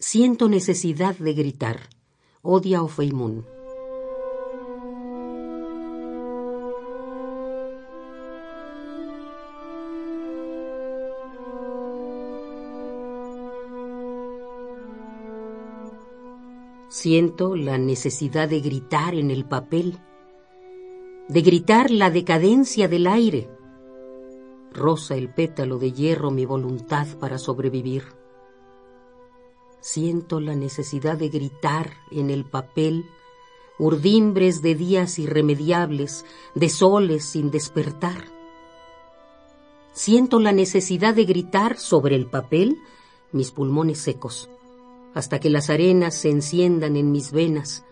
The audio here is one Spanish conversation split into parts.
Siento necesidad de gritar. Odia o Feimun. Siento la necesidad de gritar en el papel, de gritar la decadencia del aire. Rosa el pétalo de hierro mi voluntad para sobrevivir. Siento la necesidad de gritar en el papel urdimbres de días irremediables, de soles sin despertar. Siento la necesidad de gritar sobre el papel mis pulmones secos hasta que las arenas se enciendan en mis venas,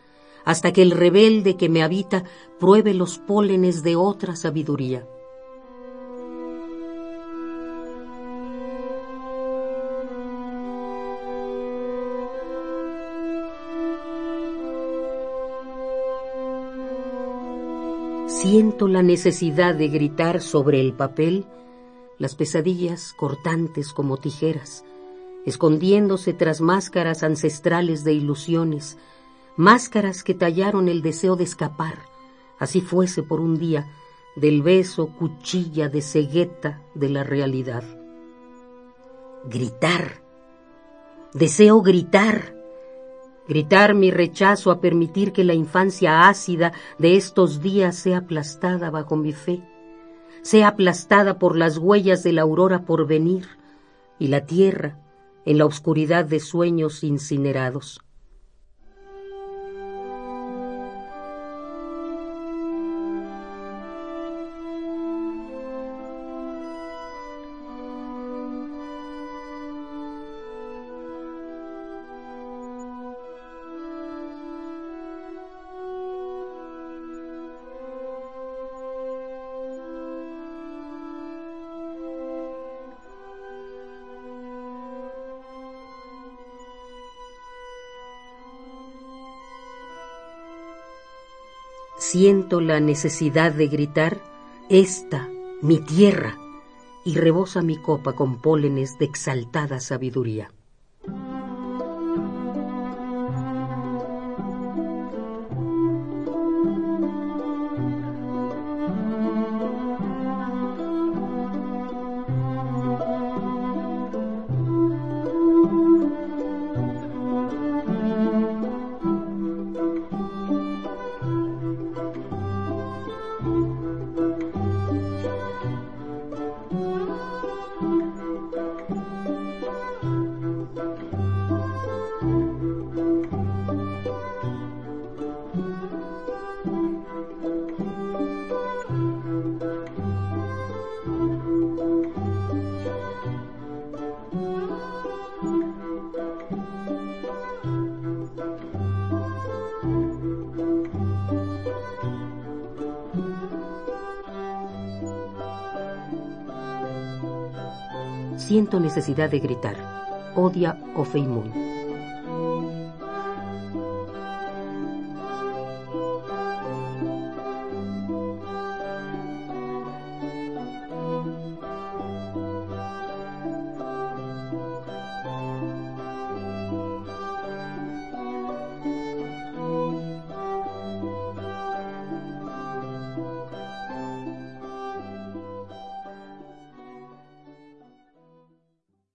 hasta que el rebelde que me habita pruebe los pólenes de otra sabiduría. Siento la necesidad de gritar sobre el papel las pesadillas cortantes como tijeras, escondiéndose tras máscaras ancestrales de ilusiones, máscaras que tallaron el deseo de escapar, así fuese por un día, del beso cuchilla de cegueta de la realidad. Gritar. Deseo gritar. Gritar mi rechazo a permitir que la infancia ácida de estos días sea aplastada bajo mi fe, sea aplastada por las huellas de la aurora por venir, y la tierra, en la oscuridad de sueños incinerados. Siento la necesidad de gritar, esta, mi tierra, y rebosa mi copa con pólenes de exaltada sabiduría. Siento necesidad de gritar. Odia o Feimun.